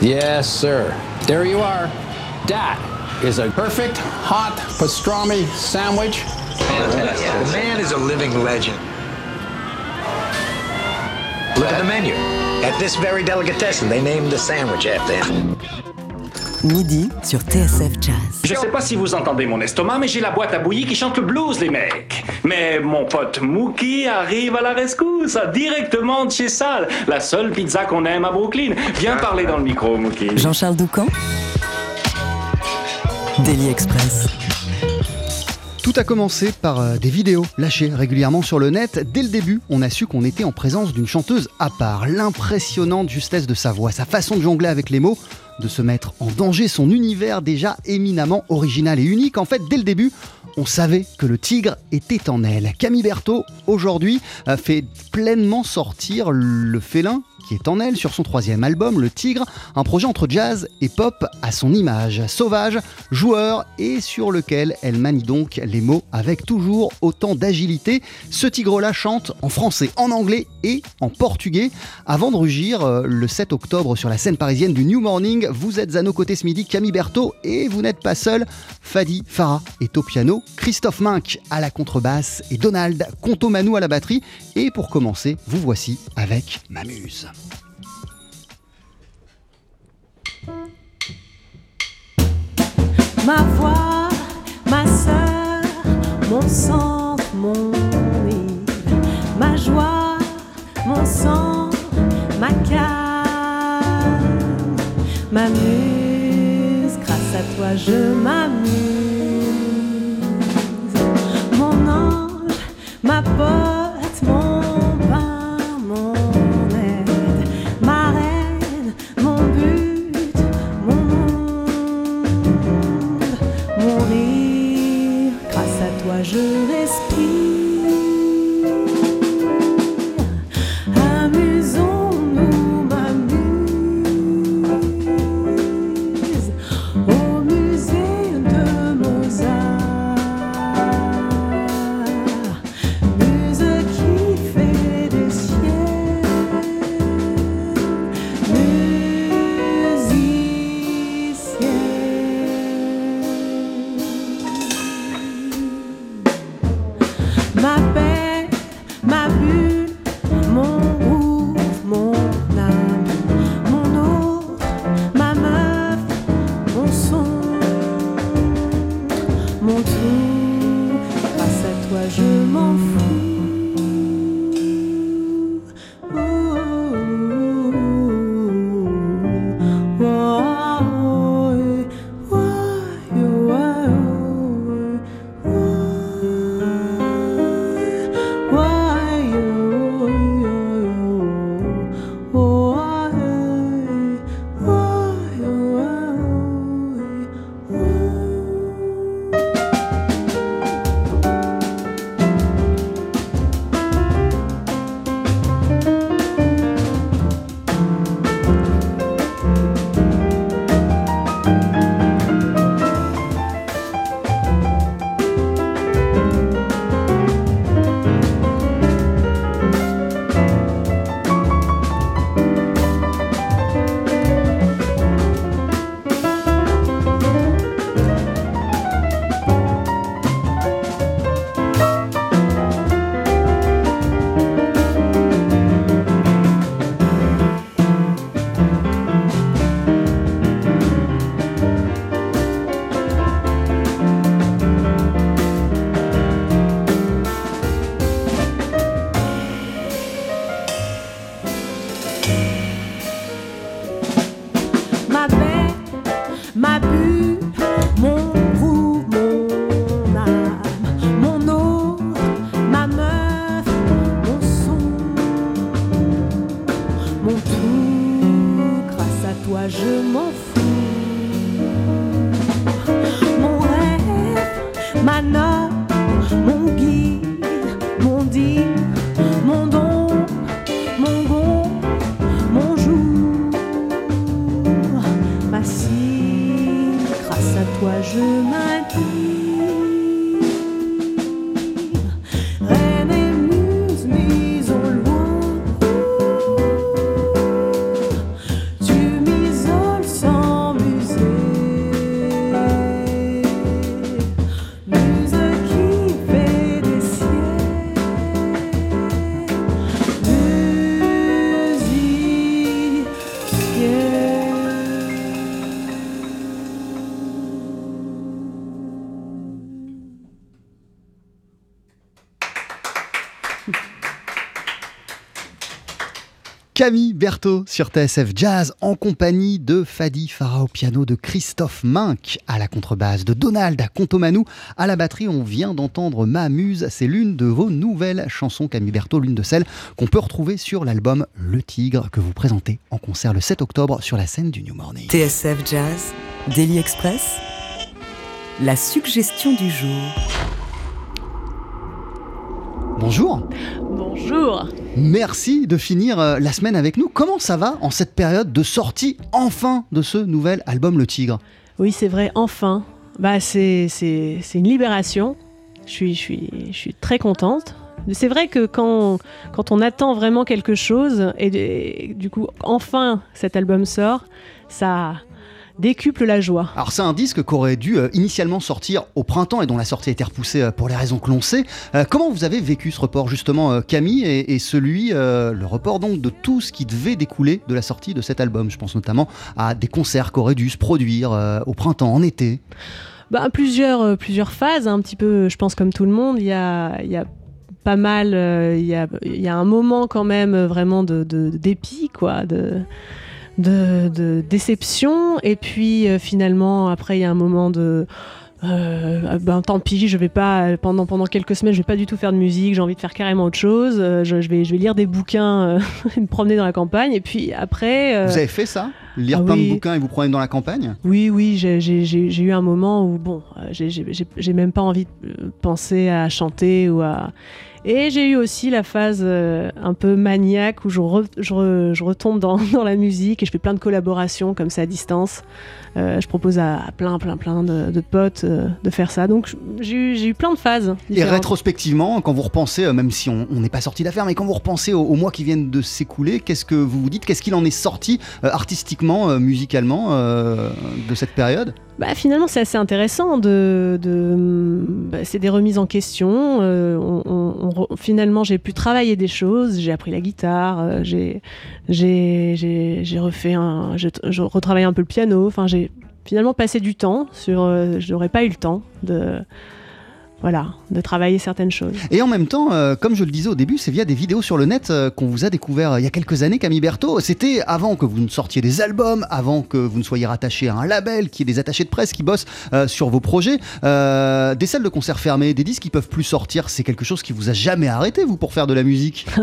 Yes, sir. There you are. That is a perfect hot pastrami sandwich. Fantastic. The man is a living legend. Look at the menu. At this very delicatessen, they named the sandwich after him. Midi sur TSF Jazz. Je sais pas si vous entendez mon estomac, mais j'ai la boîte à bouillie qui chante le blues, les mecs. Mais mon pote Mookie arrive à la rescousse, directement de chez Sal, la seule pizza qu'on aime à Brooklyn. Viens parler dans le micro, Mookie. Jean-Charles Doucan Daily Express. Tout a commencé par euh, des vidéos lâchées régulièrement sur le net. Dès le début, on a su qu'on était en présence d'une chanteuse à part. L'impressionnante justesse de sa voix, sa façon de jongler avec les mots, de se mettre en danger, son univers déjà éminemment original et unique. En fait, dès le début, on savait que le tigre était en elle. Camille Berthaud, aujourd'hui, fait pleinement sortir le félin qui est en elle sur son troisième album, Le Tigre, un projet entre jazz et pop à son image, sauvage, joueur et sur lequel elle manie donc les mots avec toujours autant d'agilité. Ce tigre-là chante en français, en anglais et en portugais. Avant de rugir euh, le 7 octobre sur la scène parisienne du New Morning, vous êtes à nos côtés ce midi, Camille Berthaud, et vous n'êtes pas seul. Fadi Farah est au piano, Christophe Minck à la contrebasse et Donald Contomanou à la batterie. Et pour commencer, vous voici avec Mamuse. Ma voix, ma sœur, mon sang, mon île, ma joie, mon sang, ma calme, ma muse, grâce à toi je m'amuse. Mon ange, ma pote, Berthaud sur TSF Jazz en compagnie de Fadi Farah au piano, de Christophe Mink à la contrebasse, de Donald à Contomanou à la batterie. On vient d'entendre Ma Muse, c'est l'une de vos nouvelles chansons Camille Berthaud, l'une de celles qu'on peut retrouver sur l'album Le Tigre que vous présentez en concert le 7 octobre sur la scène du New Morning. TSF Jazz, Daily Express, la suggestion du jour. Bonjour, Bonjour. merci de finir euh, la semaine avec nous. Comment ça va en cette période de sortie enfin de ce nouvel album Le Tigre? Oui, c'est vrai, enfin. Bah, c'est, une libération. Je suis, je, suis, je suis très contente. C'est vrai que quand, quand on attend vraiment quelque chose, et, et du coup, enfin, cet album sort, ça décuple la joie. Alors c'est un disque qui aurait dû euh, initialement sortir au printemps et dont la sortie a été repoussée euh, pour les raisons que l'on sait. Euh, comment vous avez vécu ce report justement Camille et, et celui, le report donc de tout ce qui devait découler de la sortie de cet album? Je pense notamment à des concerts qui auraient dû se produire au printemps, en été. Bah, plusieurs, plusieurs phases, un petit peu, je pense, comme tout le monde. Il y a, il y a pas mal, il, y a, il y a un moment quand même vraiment de, de- dépit, quoi, de, de, de déception. Et puis euh, finalement, après, il y a un moment de. Euh, ben tant pis, je vais pas pendant pendant quelques semaines, je vais pas du tout faire de musique. J'ai envie de faire carrément autre chose. Euh, je, je vais je vais lire des bouquins, euh, me promener dans la campagne. Et puis après, euh, Vous avez fait ça? Lire ah plein oui. de bouquins et vous promener dans la campagne? Oui, oui, j'ai- eu un moment où, bon, j'ai- même pas envie de penser à chanter ou à. Et j'ai eu aussi la phase euh, un peu maniaque où je, re- je, re- je retombe dans, dans la musique et je fais plein de collaborations comme ça à distance. Euh, je propose à, à plein, plein, plein de, de potes euh, de faire ça. Donc j'ai eu, j'ai eu plein de phases. Et rétrospectivement, quand vous repensez, euh, même si on n'est pas sorti d'affaire, mais quand vous repensez aux, aux mois qui viennent de s'écouler, qu'est-ce que vous vous dites? Qu'est-ce qu'il en est sorti artistiquement, musicalement de cette période? Bah, finalement, c'est assez intéressant. De, de, bah, c'est des remises en question. euh, finalement, j'ai pu travailler des choses. J'ai appris la guitare. euh, j'ai, refait un, je, je retravaille un peu le piano. Enfin, j'ai finalement passé du temps sur. euh, j'aurais pas eu le temps de. Voilà, de travailler certaines choses. Et en même temps, euh, comme je le disais au début, c'est via des vidéos sur le net euh, qu'on vous a découvert euh, il y a quelques années, Camille Berthaud. C'était avant que vous ne sortiez des albums, avant que vous ne soyez rattaché à un label, qu'il y ait des attachés de presse qui bossent sur vos projets. Des salles de concert fermées, des disques qui peuvent plus sortir, c'est quelque chose qui vous a jamais arrêté, vous, pour faire de la musique?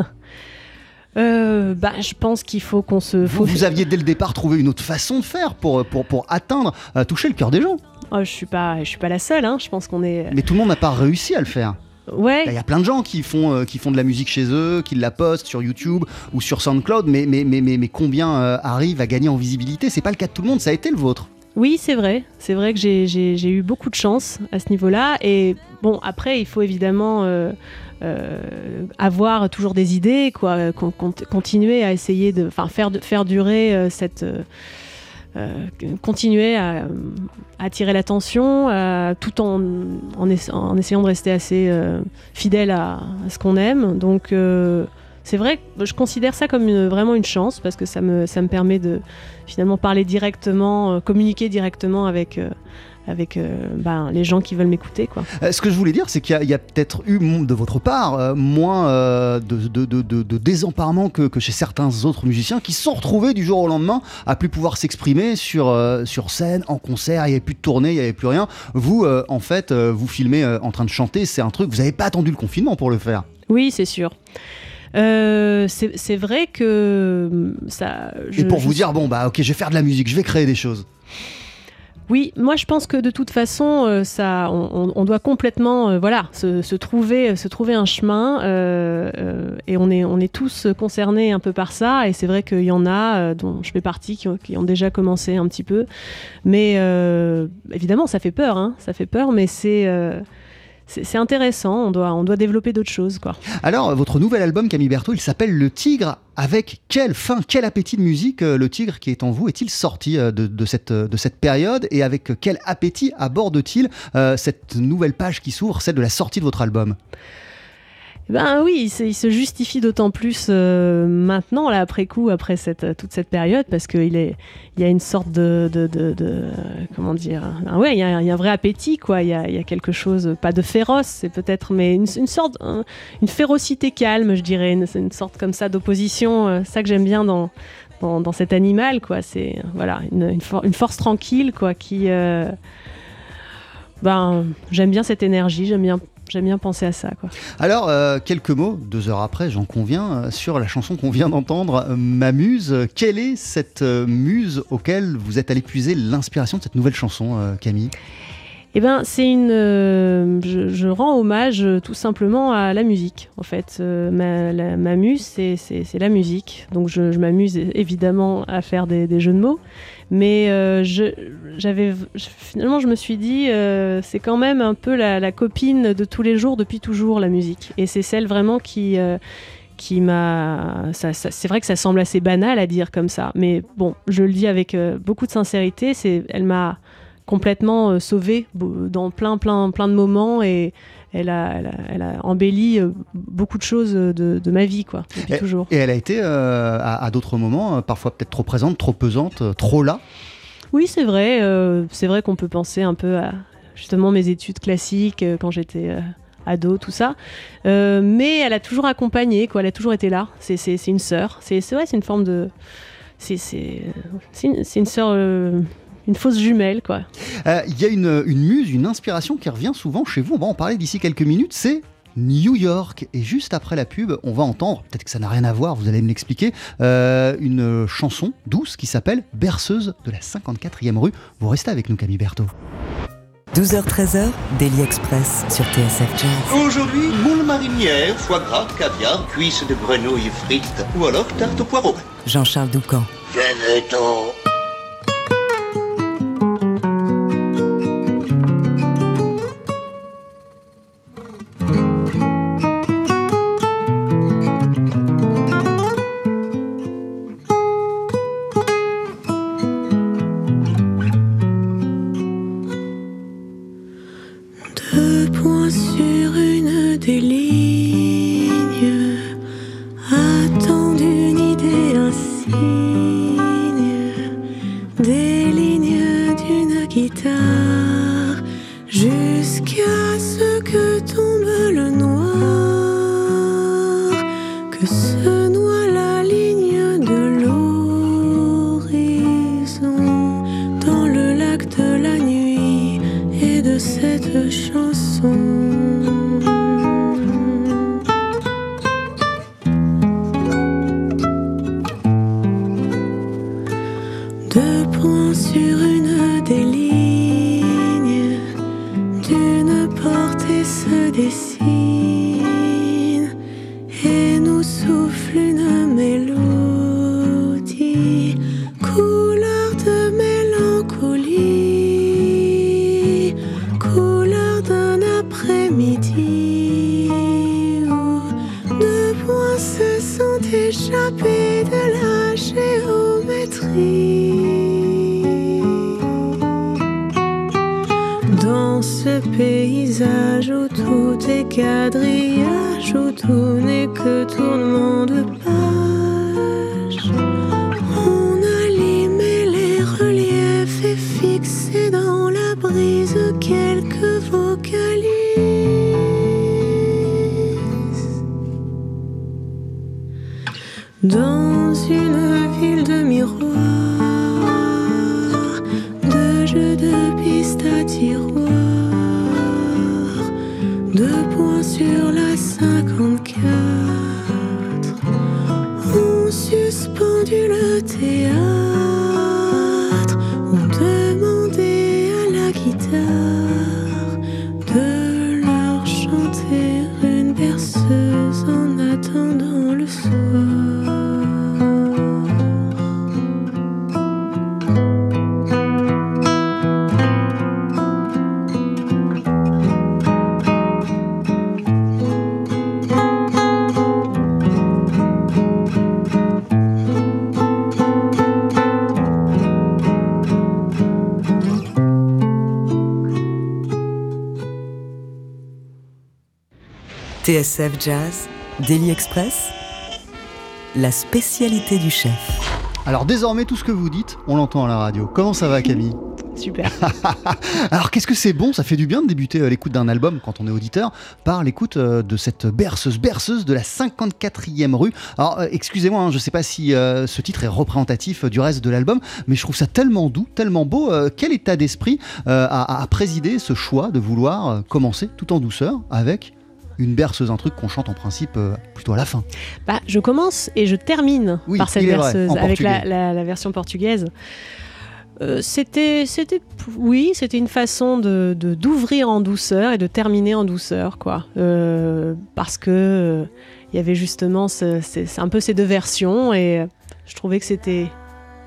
Euh, bah, je pense qu'il faut qu'on se. Vous, vous aviez dès le départ trouvé une autre façon de faire pour, pour, pour atteindre, euh, toucher le cœur des gens. Oh, je suis pas, je suis pas la seule. Hein. Je pense qu'on est. Mais tout le monde n'a pas réussi à le faire. Ouais. Il y a plein de gens qui font, euh, qui font de la musique chez eux, qui la postent sur YouTube ou sur SoundCloud, mais, mais, mais, mais, mais combien euh, arrivent à gagner en visibilité? C'est pas le cas de tout le monde, ça a été le vôtre. Oui, c'est vrai. C'est vrai que j'ai- eu beaucoup de chance à ce niveau-là. Et bon, après, il faut évidemment euh, avoir toujours des idées, quoi. Con- con- continuer à essayer de, faire, de- faire durer cette. Euh, continuer à, attirer l'attention euh, tout en, en, essa- en essayant de rester assez euh, fidèle à, ce qu'on aime. Donc c'est vrai que je considère ça comme vraiment une chance parce que ça me, ça me permet de finalement parler directement, communiquer directement avec, avec euh, ben, les gens qui veulent m'écouter. quoi. Euh, ce que je voulais dire, c'est qu'il y a, peut-être eu de votre part euh, moins de, de, de, de- de désemparement que, que chez certains autres musiciens qui se sont retrouvés du jour au lendemain à plus pouvoir s'exprimer sur, sur scène, en concert, il n'y avait plus de tournée, il n'y avait plus rien. Vous, en fait, vous filmez en train de chanter, c'est un truc, vous n'avez pas attendu le confinement pour le faire. Oui, c'est sûr. Euh, c'est vrai que ça. je- Et pour je vous dire, bon, bah ok, je vais faire de la musique, je vais créer des choses. Oui, moi je pense que de toute façon, euh, ça, on, doit complètement, euh, voilà, se, trouver, se trouver un chemin, euh, euh, et on est, on est tous concernés un peu par ça. Et c'est vrai qu'il y en a, euh, dont je fais partie, qui ont, déjà commencé un petit peu. Mais euh, évidemment, ça fait peur, hein, ça fait peur, mais c'est, euh, c'est intéressant. On doit, on doit développer d'autres choses, quoi. Alors, votre nouvel album, Camille Berthaud, il s'appelle Le Tigre. Avec quelle fin, quel appétit de musique euh, le tigre qui est en vous est-il sorti euh, de, cette, euh, de période et avec quel appétit aborde-t-il cette nouvelle page qui s'ouvre, celle de la sortie de votre album? Ben oui, il se, justifie d'autant plus euh, maintenant, là, après coup, après cette, toute cette période, parce qu'il y a une sorte de, comment dire, ah ouais, il y, a, un vrai appétit, quoi. Il y a, quelque chose, pas de féroce, c'est peut-être, mais une, sorte, un- une férocité calme, je dirais, une, sorte comme ça d'opposition. euh, ça que j'aime bien dans, dans, cet animal, quoi. C'est voilà, une force tranquille, quoi, qui, euh, ben, j'aime bien cette énergie, j'aime bien, j'aime bien penser à ça. Alors, euh, quelques mots, deux heures après, j'en conviens, euh, sur la chanson qu'on vient d'entendre, euh, Ma Muse. Quelle est cette muse auquel vous êtes allé puiser l'inspiration de cette nouvelle chanson, Camille? Eh ben, c'est une. euh, je, rends hommage euh, tout simplement à la musique, en fait. Euh, ma, la- ma muse, c'est, la musique. Donc, je, m'amuse évidemment à faire des, jeux de mots. Mais j'avais, finalement, je me suis dit, c'est quand même un peu la, copine de tous les jours, depuis toujours, la musique. Et c'est celle vraiment qui. qui m'a. c'est vrai que ça semble assez banal à dire comme ça, mais bon, je le dis avec beaucoup de sincérité. C'est, elle m'a complètement euh, sauvée bo- dans plein, plein, plein de moments et elle a, elle a, elle a embelli euh, beaucoup de choses de, de ma vie, quoi, depuis Et- toujours. Et elle a été, euh, à, à d'autres moments, euh, parfois peut-être trop présente, trop pesante, euh, trop là? Oui, c'est vrai. euh, c'est vrai qu'on peut penser un peu à justement mes études classiques euh, quand j'étais euh, ado, tout ça. Euh, mais elle a toujours accompagné, quoi. Elle a toujours été là. C'est, une sœur. C'est, vrai, c'est une forme de. C'est, une, sœur. euh, une fausse jumelle, quoi. Euh, Il y a une, une muse, une inspiration qui revient souvent chez vous. On va en parler d'ici quelques minutes. C'est New York. Et juste après la pub, on va entendre, peut-être que ça n'a rien à voir, vous allez me l'expliquer, euh, une chanson douce qui s'appelle Berceuse de la 54e rue. Vous restez avec nous, Camille Berthaud. 12h-13h, Daily Express sur TSF Jazz. Aujourd'hui, moule marinière, foie gras, caviar, cuisses de grenouille frites ou alors tarte au poireau. Jean-Charles Doucan. Venez-t'en. Se TSF Jazz, Daily Express, la spécialité du chef. Alors désormais, tout ce que vous dites, on l'entend à la radio. Comment ça va, Camille Super. Alors qu'est-ce que c'est bon? Ça fait du bien de débuter euh, l'écoute d'un album quand on est auditeur par l'écoute euh, de cette berceuse, berceuse de la 54e rue. Alors euh, excusez-moi, hein, je ne sais pas si euh, ce titre est représentatif du reste de l'album, mais je trouve ça tellement doux, tellement beau. Euh, quel état d'esprit euh, a, a présidé ce choix de vouloir commencer tout en douceur avec une berceuse, un truc qu'on chante en principe euh, plutôt à la fin Bah, je commence et je termine Oui, par cette vrai, en avec la, la- la version portugaise. Euh, c'était, c'était, oui, c'était une façon de, d'ouvrir en douceur et de terminer en douceur, quoi. Euh, parce que il y avait justement ce- c'est, c'est un peu ces deux versions et je trouvais que c'était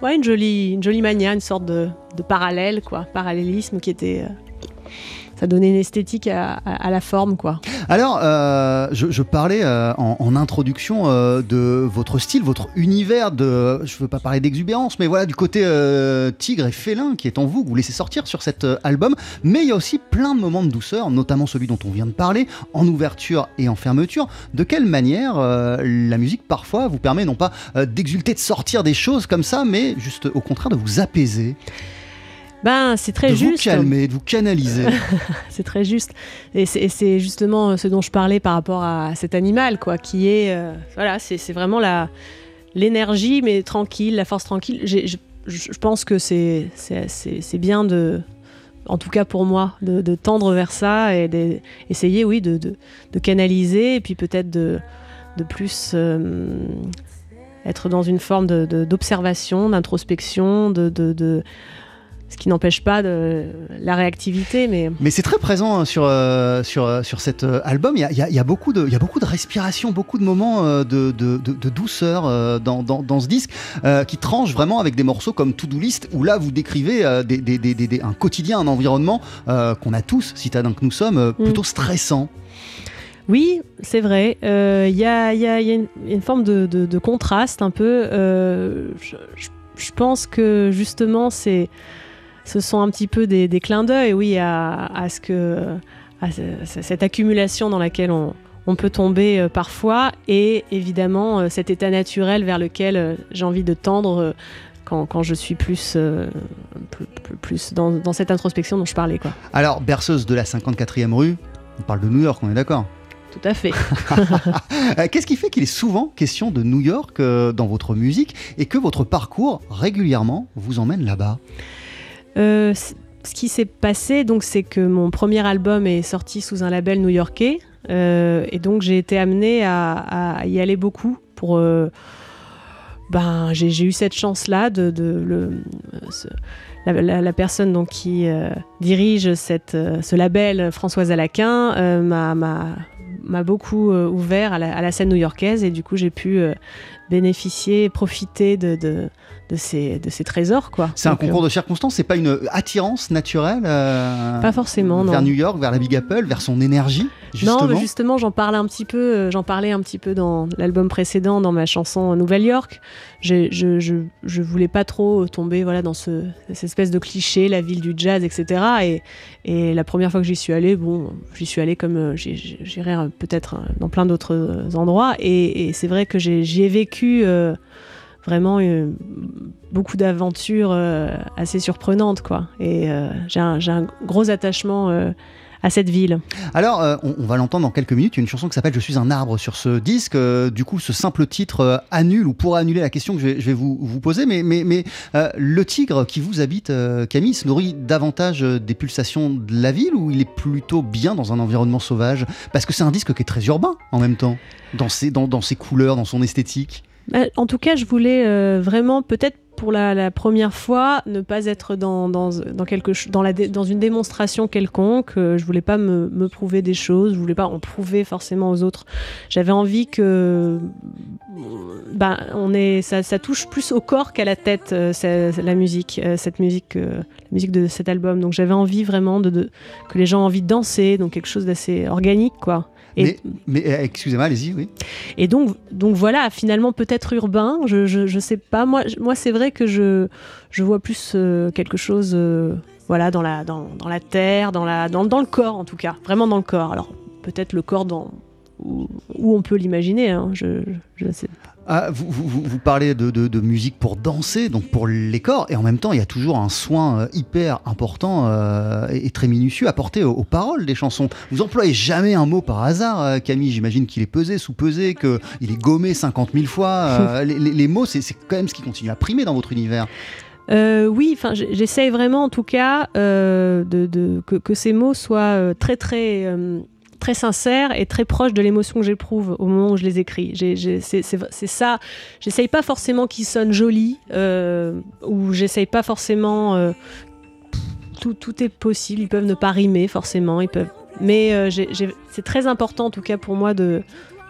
ouais, une jolie, une jolie manière, une sorte de, de parallèle, quoi, parallélisme qui était, ça donnait une esthétique à, la forme, quoi. Alors, euh, je, parlais euh, en, introduction euh, de votre style, votre univers de, je veux pas parler d'exubérance, mais voilà, du côté tigre et félin qui est en vous, que vous laissez sortir sur cet album. Mais il y a aussi plein de moments de douceur, notamment celui dont on vient de parler, en ouverture et en fermeture. De quelle manière la musique parfois vous permet non pas d'exulter, de sortir des choses comme ça, mais juste au contraire de vous apaiser, Ben, c'est très de juste. vous calmer, de vous canaliser. C'est très juste. Et c'est justement ce dont je parlais par rapport à cet animal, quoi, qui est. euh, voilà, c'est vraiment la l'énergie, mais tranquille, la force tranquille. Je, pense que c'est bien de. En tout cas pour moi, de, de tendre vers ça et d'essayer, oui, de, de, de canaliser et puis peut-être de, de plus euh, être dans une forme d'observation, d'introspection, de- ce qui n'empêche pas de la réactivité, mais Mais c'est très présent euh, sur, euh, sur, euh, sur cet euh, album. Il y a, il y beaucoup de, il y a beaucoup de respiration, beaucoup de moments de, de, douceur dans, dans, dans ce disque euh, qui tranche vraiment avec des morceaux comme To Do List où là vous décrivez euh, des, des- des- un quotidien, un environnement qu'on a tous, citadins que nous sommes, euh, plutôt stressant. Oui, c'est vrai. Euh, Il y, a, y a- y a une, forme de, de- de contraste un peu. Euh, je- je pense que justement, c'est, ce sont un petit peu des, des clins d'œil, oui, à, à ce que, à cette accumulation dans laquelle on, on peut tomber euh, parfois, et évidemment euh, cet état naturel vers lequel euh, j'ai envie de tendre. quand, quand je suis plus, euh, plus, plus- plus dans, dans cette introspection dont je parlais. Quoi. Alors, berceuse de la 54e rue, on parle de New York, on est d'accord? Tout à fait. Qu'est-ce qui fait qu'il est souvent question de New York euh, dans votre musique et que votre parcours régulièrement vous emmène là-bas? Euh, ce qui s'est passé, donc, c'est que mon premier album est sorti sous un label new-yorkais, euh, et donc j'ai été amenée à, y aller beaucoup pour. euh, ben, j'ai eu cette chance-là de, la, personne donc qui dirige ce label, Françoise Alaquin, m'a- beaucoup ouvert à la, scène new-yorkaise et du coup j'ai pu bénéficier, profiter de, de, de ces, de ces trésors quoi. C'est un euh, concours de circonstances, c'est pas une attirance naturelle euh, Pas forcément, vers non. New York, vers la Big Apple, vers son énergie, justement. Non, mais justement, j'en parlais un petit peu, euh, j'en parlais un petit peu dans l'album précédent, dans ma chanson Nouvelle York. J'ai- Je, je, je voulais pas trop tomber voilà dans ce, cette espèce de cliché, la ville du jazz, etc. Et, et la première fois que j'y suis allée, bon, j'y suis allée comme euh, peut-être euh, dans plein d'autres endroits. Et, et c'est vrai que j'ai- j'y ai vécu euh, vraiment euh, beaucoup d'aventures euh, assez surprenantes, quoi. Et j'ai un, gros attachement à cette ville. Alors, on, va l'entendre dans quelques minutes. Il y a une chanson qui s'appelle Je suis un arbre sur ce disque. Du coup, ce simple titre annule ou pourrait annuler la question que je vais, vous, poser. Mais, mais, le tigre qui vous habite, Camille, se nourrit davantage des pulsations de la ville ou il est plutôt bien dans un environnement sauvage? Parce que c'est un disque qui est très urbain en même temps, dans ses, dans ses couleurs, dans son esthétique. Bah, En tout cas, je voulais euh, vraiment, peut-être pour la, première fois, ne pas être dans, dans, quelque, dans, la dans une démonstration quelconque. Euh, je voulais pas me, me prouver des choses, je voulais pas en prouver forcément aux autres. J'avais envie que ben, on est, ça, touche plus au corps qu'à la tête, euh, la musique, cette musique, musique de cet album. Donc j'avais envie vraiment de, de- que les gens aient envie de danser, donc quelque chose d'assez organique, quoi. Et- Mais, mais euh, excusez-moi, allez-y, oui. et donc, donc voilà, finalement peut-être urbain, je, je, je sais pas. Moi, je- moi c'est vrai que je, je vois plus euh, quelque chose euh, voilà, dans, la, dans, dans la terre, dans, la, dans, dans le corps en tout cas, vraiment dans le corps. Alors peut-être le corps dans, où, on peut l'imaginer. hein. Je, je sais. Ah, vous, parlez de, musique pour danser, donc pour les corps, et en même temps, il y a toujours un soin euh, hyper important euh, et, très minutieux apporté aux, paroles des chansons. Vous employez jamais un mot par hasard, euh, Camille. J'imagine qu'il est pesé, sous-pesé, qu'il est gommé 50 000 fois. Les, mots, c'est quand même ce qui continue à primer dans votre univers. Oui, enfin, j'essaye vraiment, en tout cas, que, ces mots soient très, très, très sincères et très proches de l'émotion que j'éprouve au moment où je les écris. C'est ça. J'essaye pas forcément qu'ils sonnent jolis, euh, ou j'essaye pas forcément. euh, tout, tout est possible. Ils peuvent ne pas rimer forcément. Ils peuvent. Mais euh, c'est très important, en tout cas, pour moi, de,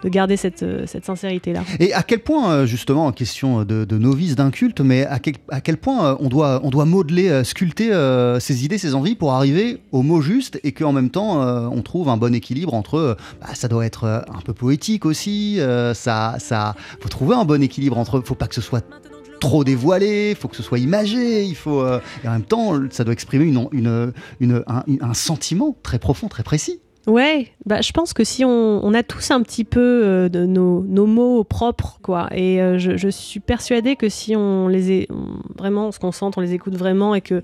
de garder cette, euh, cette sincérité-là. Et à quel point, euh, justement, en question de, novice, d'un culte, mais à quel, point euh, on, doit, modeler, sculpter ses idées, ses envies pour arriver au mot juste et qu'en même temps, on trouve un bon équilibre entre. bah, ça doit être un peu poétique aussi, euh, ça, faut trouver un bon équilibre entre. Faut pas que ce soit trop dévoilé, faut que ce soit imagé, il faut. et en même temps, ça doit exprimer une, une, une- un, un sentiment très profond, très précis. Ouais, bah, je pense que si on, a tous un petit peu euh, nos, nos mots propres, quoi, et euh, je, suis persuadée que si on les vraiment on se concentre, on les écoute vraiment et que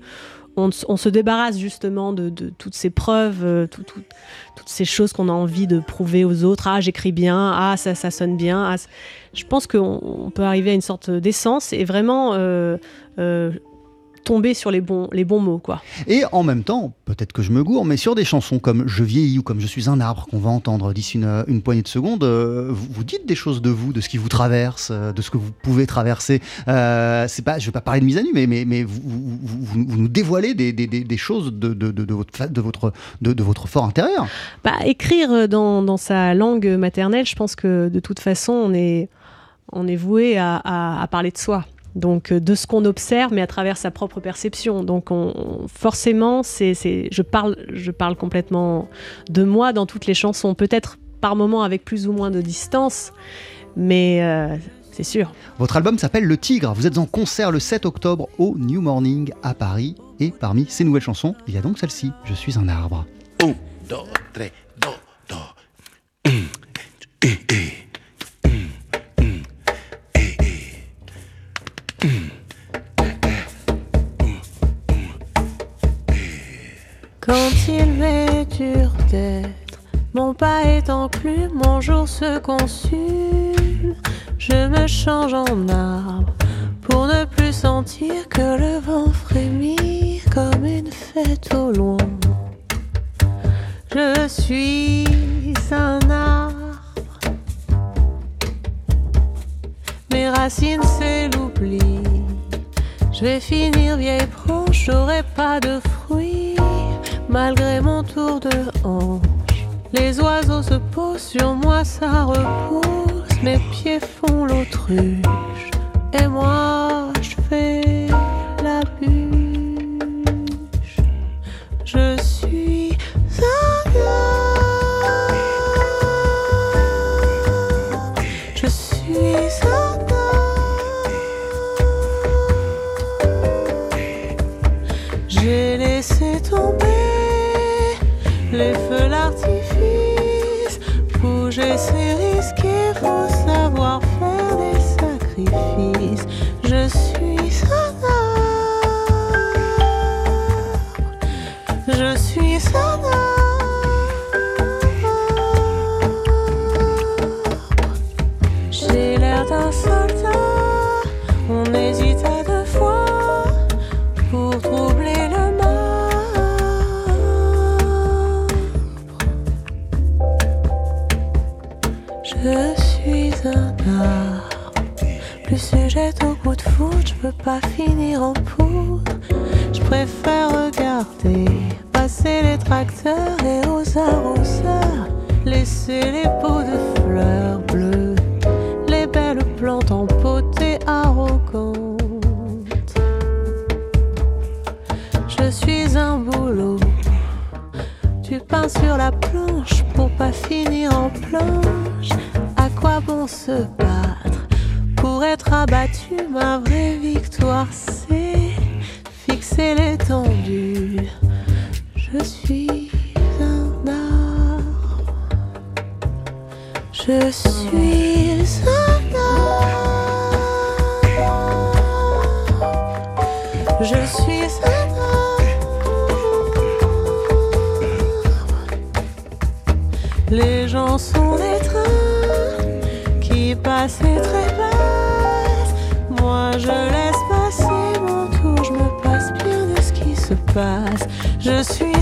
on, on se débarrasse justement de, de toutes ces preuves, euh, tout- tout- toutes ces choses qu'on a envie de prouver aux autres. Ah, j'écris bien. Ah, ça, ça sonne bien. Ah, je pense qu'on on peut arriver à une sorte d'essence et vraiment euh, tomber sur les bons, les bons mots, quoi. Et en même temps, peut-être que je me gourre, mais sur des chansons comme Je vieillis ou comme Je suis un arbre qu'on va entendre d'ici une, une poignée de secondes, euh, vous, vous dites des choses de vous, de ce qui vous traverse, euh, de ce que vous pouvez traverser. Euh, c'est pas, je vais pas parler de mise à nu, mais, mais, mais vous, vous, nous dévoilez des, des- des- des choses de, de, de, de votre, de, votre, de, de votre fort intérieur. Bah, écrire dans, dans sa langue maternelle, je pense que de toute façon, on est, on est voué à, à- à parler de soi. Donc, euh, de ce qu'on observe, mais à travers sa propre perception. Donc, on, on- forcément, c'est, c'est- je, parle, je parle complètement de moi dans toutes les chansons. Peut-être par moments avec plus ou moins de distance, mais euh, c'est sûr. Votre album s'appelle Le Tigre. Vous êtes en concert le 7 octobre au New Morning à Paris. Et parmi ces nouvelles chansons, il y a donc celle-ci, Je suis un arbre. Un, dos, tres, do, do. Quand il m'est dur d'être, mon pas est enclume, mon jour se consume. Je me change en arbre pour ne plus sentir que le vent frémit comme une fête au loin. Je suis un arbre. Racines, c'est l'oubli. Je vais finir vieille branche, j'aurai pas de fruits, malgré mon tour de hanche. Les oiseaux se posent sur moi, ça repousse, mes pieds font l'autruche, et moi plus sujette au coup de foudre, je peux pas finir en poudre. Je préfère regarder passer les tracteurs et aux arroseurs, laisser les pots de fleurs bleues, les belles plantes empotées arrogantes. Je suis un boulot, du pain sur la planche pour pas finir en planche quoi bon se battre pour être abattu Ma vraie victoire, c'est fixer l'étendue. Je suis un arbre. Je suis un arbre. Je suis un arbre. Les gens sont des passent et trépassent. Moi je laisse passer mon tour, je me passe bien de ce qui se passe. Je suis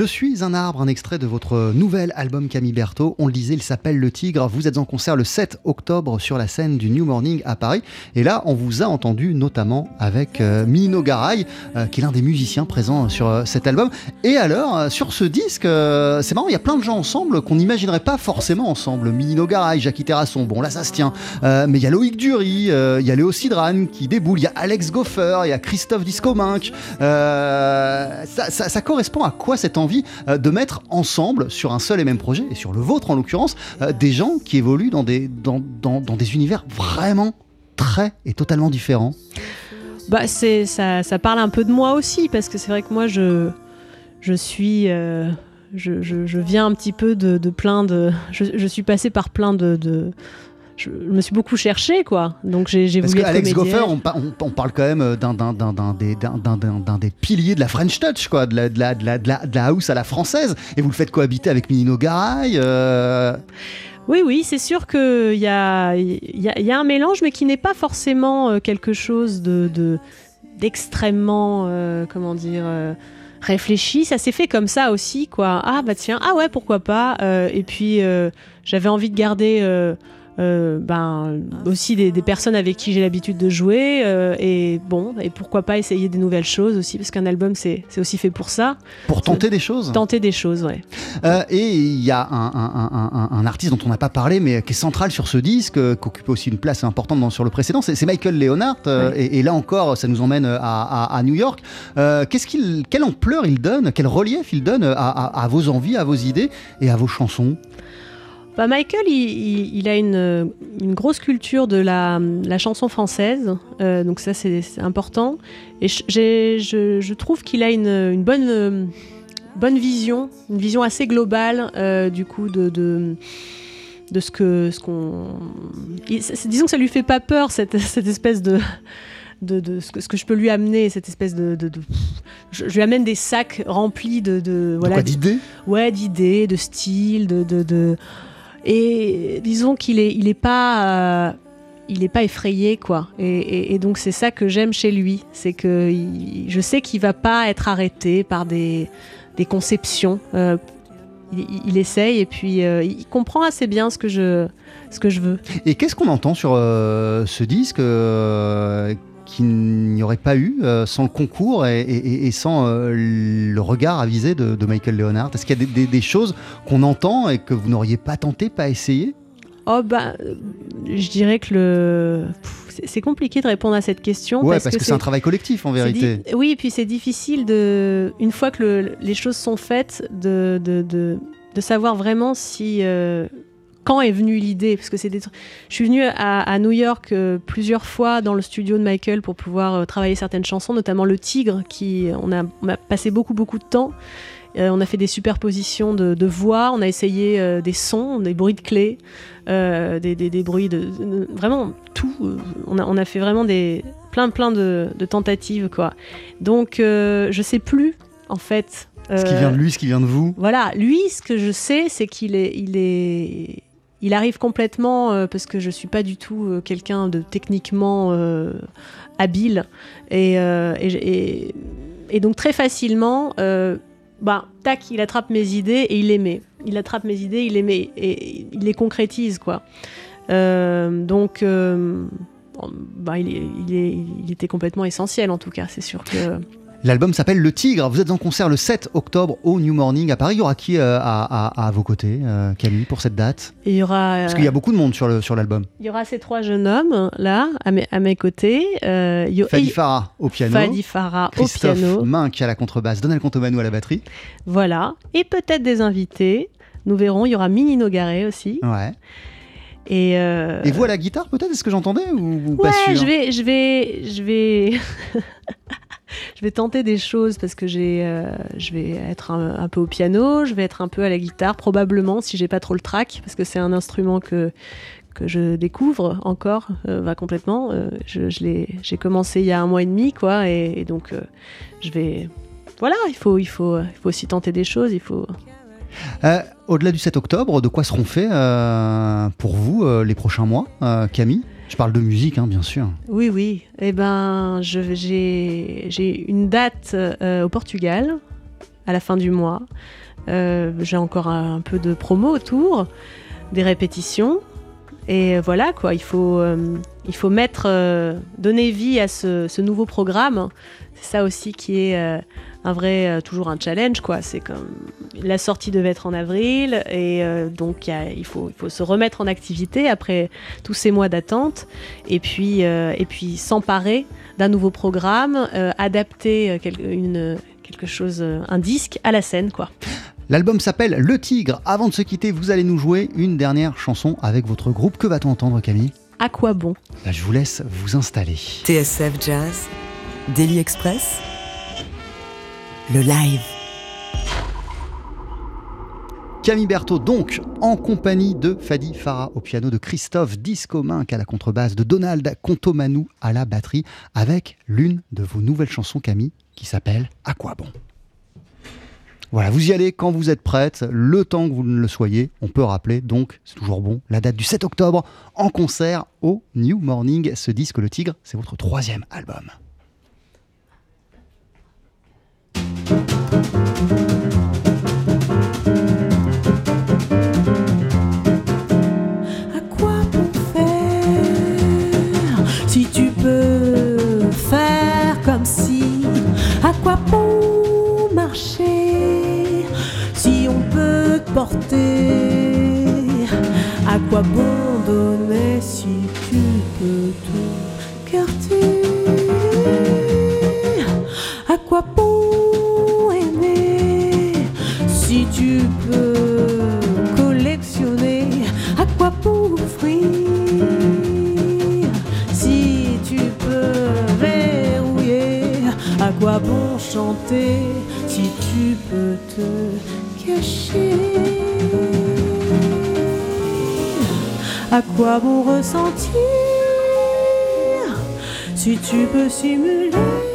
Je suis un arbre, un extrait de votre nouvel album Camille Berthaud. On le disait, il s'appelle Le Tigre. Vous êtes en concert le 7 octobre sur la scène du New Morning à Paris. Et là, on vous a entendu notamment avec euh, Mino Garay, euh, qui est l'un des musiciens présents sur euh, cet album. Et alors, euh, sur ce disque, c'est marrant, il y a plein de gens ensemble qu'on n'imaginerait pas forcément ensemble. Mino Garay, Jackie Terrasson, bon là ça se tient. Mais il y a Loïc Dury, il y a Léo Sidran qui déboule, il y a Alex Goffer, il y a Christophe Discominck. Ça, ça- ça correspond à quoi cette envie euh, de mettre ensemble sur un seul et même projet, et sur le vôtre en l'occurrence, euh, des gens qui évoluent dans des, dans, dans- des univers vraiment très et totalement différents. Bah, c'est ça, ça parle un peu de moi aussi parce que c'est vrai que moi je je suis euh, je, je- viens un petit peu de, plein de je, suis passée par plein de- je me suis beaucoup cherchée quoi donc j'ai Parce voulu que être Alex comédienne. Goffer, on, on- on parle quand même euh, d'un des, piliers de la French Touch, quoi, de la, de, la, de, la, de, la, de la house à la française, et vous le faites cohabiter avec Minino Garay. euh, Oui, oui, c'est sûr qu'il y a, y, a, il y a un mélange, mais qui n'est pas forcément euh, quelque chose de, de- d'extrêmement, euh, comment dire, euh, réfléchi. Ça s'est fait comme ça aussi, quoi. Ah bah tiens, ah ouais, pourquoi pas. Et puis j'avais envie de garder euh, ben, aussi des, des personnes avec qui j'ai l'habitude de jouer. euh, et bon, et pourquoi pas essayer des nouvelles choses aussi, parce qu'un album, c'est aussi fait pour ça. Pour tenter des choses Tenter des choses, ouais. Euh, et il y a un, un- un- un- un artiste dont on n'a pas parlé, mais qui est central sur ce disque, qui occupe aussi une place importante dans- sur le précédent, c'est Michael Leonard. euh, et, et là encore, ça nous emmène à, à- à New York. Qu'est-ce qu'il, quelle ampleur il donne, quel relief il donne à vos envies, à vos idées et à vos chansons? Bah, Michael, il, il- il a une, une grosse culture de la, la chanson française, euh, donc ça c'est important. Et je- trouve qu'il a une, une bonne, euh, bonne vision, une vision assez globale euh, du coup de, de, de ce que ce qu'on. Disons que ça lui fait pas peur cette, cette espèce de de, de ce, que, ce que je peux lui amener, cette espèce de. de- de- je, je lui amène des sacs remplis de. de voilà, d'idées? Ouais, d'idées, de style, de- Et disons qu'il est, il est pas. euh, il est pas effrayé quoi. Et, donc c'est ça que j'aime chez lui. C'est que je sais qu'il va pas être arrêté par des, des conceptions. Euh, il, essaye et puis euh, il comprend assez bien ce que je ce que je veux. Et qu'est-ce qu'on entend sur ce disque qu'il n'y aurait pas eu euh, sans le concours et, et- et sans euh, le regard avisé de, de Michael Leonard Est-ce qu'il y a des, des- des choses qu'on entend et que vous n'auriez pas tenté, pas essayé? Oh bah, je dirais que le, c'est- compliqué de répondre à cette question. Ouais, parce, que, c'est un travail collectif en vérité. di- Oui, et puis c'est difficile de, une fois que le- les choses sont faites, de, de, de, de savoir vraiment si euh, quand est venue l'idée, parce que c'est des. Je suis venue à, à New York euh, plusieurs fois dans le studio de Michael pour pouvoir euh, travailler certaines chansons, notamment Le Tigre, qui on a, on a passé beaucoup beaucoup de temps. Euh, on a fait des superpositions de, de voix, on a essayé des sons, des bruits de clés, des, des- des bruits de, de- vraiment tout. On a, on a fait vraiment des plein plein de, de tentatives quoi. Donc je sais plus en fait. Ce qui vient de lui, ce qui vient de vous. voilà, lui, ce que je sais, c'est qu'il est, il est, il arrive complètement euh, parce que je suis pas du tout euh, quelqu'un de techniquement euh, habile et, donc très facilement, bah, tac, il attrape mes idées et il les met. Il attrape mes idées, il les met et il les concrétise quoi. Donc bah, il, il était complètement essentiel en tout cas, c'est sûr que. L'album s'appelle Le Tigre. Vous êtes en concert le 7 octobre au New Morning à Paris. Il y aura qui euh, à, à- à vos côtés, euh, Camille, pour cette date? Il y aura. Parce qu'il y a beaucoup de monde sur le- sur l'album. Il y aura ces trois jeunes hommes là à mes, à mes côtés. Euh, il y a- Fadi Farah au piano. Fadi Farah au Christophe piano. Minck à la contrebasse, Donald Contomanou à la batterie. Voilà. Et peut-être des invités. Nous verrons. Il y aura Mini Nogaré aussi. Ouais. Et, euh, Et vous à la guitare peut-être? Est-ce que j'entendais ou, ou ouais, pas sûr? je vais, je vais, je vais, je vais tenter des choses parce que j'ai, euh, je vais être un, peu au piano, je vais être un peu à la guitare probablement si j'ai pas trop le trac parce que c'est un instrument que que je découvre encore, euh, va complètement. Euh, je, j'ai commencé il y a un mois et demi quoi, et, et donc je vais, voilà, il faut, il faut, il faut aussi tenter des choses, il faut. Au-delà du 7 octobre, de quoi seront faits pour vous les prochains mois, Camille? Je parle de musique, hein, bien sûr. Oui, oui. Eh ben, j'ai une date euh, au Portugal à la fin du mois. Euh, j'ai encore un, peu de promo autour, des répétitions. Et voilà, quoi. Il faut, euh, il faut mettre, donner vie à ce, nouveau programme. C'est ça aussi qui est un vrai, euh, toujours un challenge, quoi. C'est comme la sortie devait être en avril, et euh, donc il y a- il faut, il faut se remettre en activité après tous ces mois d'attente et puis, euh, et puis s'emparer d'un nouveau programme, euh, adapter quel- une, quelque chose, un disque à la scène, quoi. L'album s'appelle Le Tigre. Avant de se quitter, vous allez nous jouer une dernière chanson avec votre groupe. Que va-t-on entendre, Camille? À quoi bon? Là, Je vous laisse vous installer. TSF Jazz, Daily Express, le live. Camille Berthaud, donc, en compagnie de Fadi Farah au piano, de Christophe Disco Minck à la contrebasse, de Donald Contomanou à la batterie, avec l'une de vos nouvelles chansons, Camille, qui s'appelle À quoi bon? Voilà, vous y allez quand vous êtes prête, le temps que vous ne le soyez. On peut rappeler, donc, c'est toujours bon, la date du 7 octobre en concert au New Morning. Ce disque, Le Tigre, c'est votre troisième album. À quoi bon faire si tu peux faire comme si? À quoi bon marcher si on peut te porter? À quoi bon donner si tu peux tout quartier? À quoi bon si tu peux collectionner À quoi bon offrir si tu peux verrouiller À quoi bon chanter? Si tu peux te cacher À quoi bon ressentir? Si tu peux simuler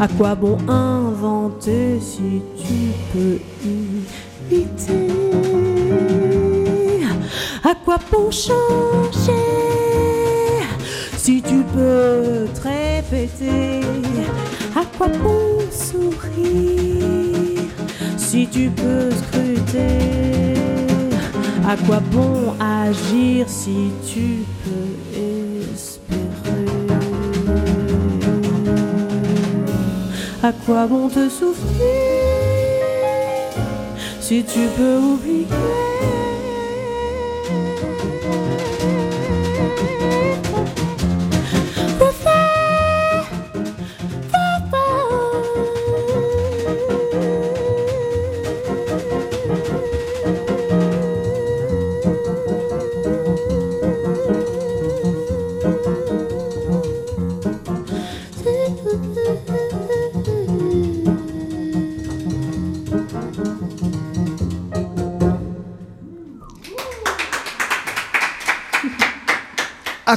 À quoi bon inventer si tu peux imiter? À quoi bon changer si tu peux te répéter? À quoi bon sourire si tu peux scruter? À quoi bon agir si tu peux À quoi bon te souffrir si tu peux oublier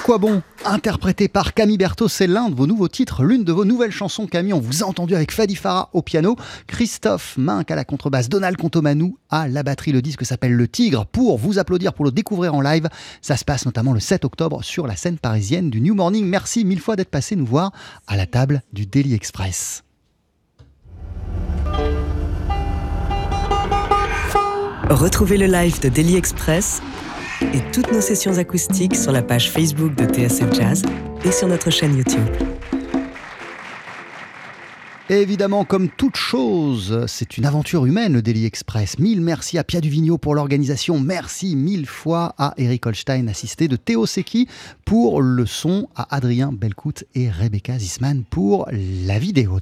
quoi bon Interprété par Camille Berthaud, c'est l'un de vos nouveaux titres, l'une de vos nouvelles chansons. Camille, on vous a entendu avec Fadi Farah au piano, Christophe Minck à la contrebasse, Donald Contomanou à la batterie. Le disque s'appelle Le Tigre. Pour vous applaudir, pour le découvrir en live, ça se passe notamment le 7 octobre sur la scène parisienne du New Morning. Merci mille fois d'être passé nous voir à la table du Daily Express. Retrouvez le live de Daily Express et toutes nos sessions acoustiques sur la page Facebook de TSF Jazz et sur notre chaîne YouTube. Évidemment, comme toute chose, c'est une aventure humaine, le Daily Express. Mille merci à Pia Duvigneau pour l'organisation. Merci mille fois à Eric Holstein, assisté de Théo Seki pour le son, à Adrien Belcout et Rebecca Zisman pour la vidéo.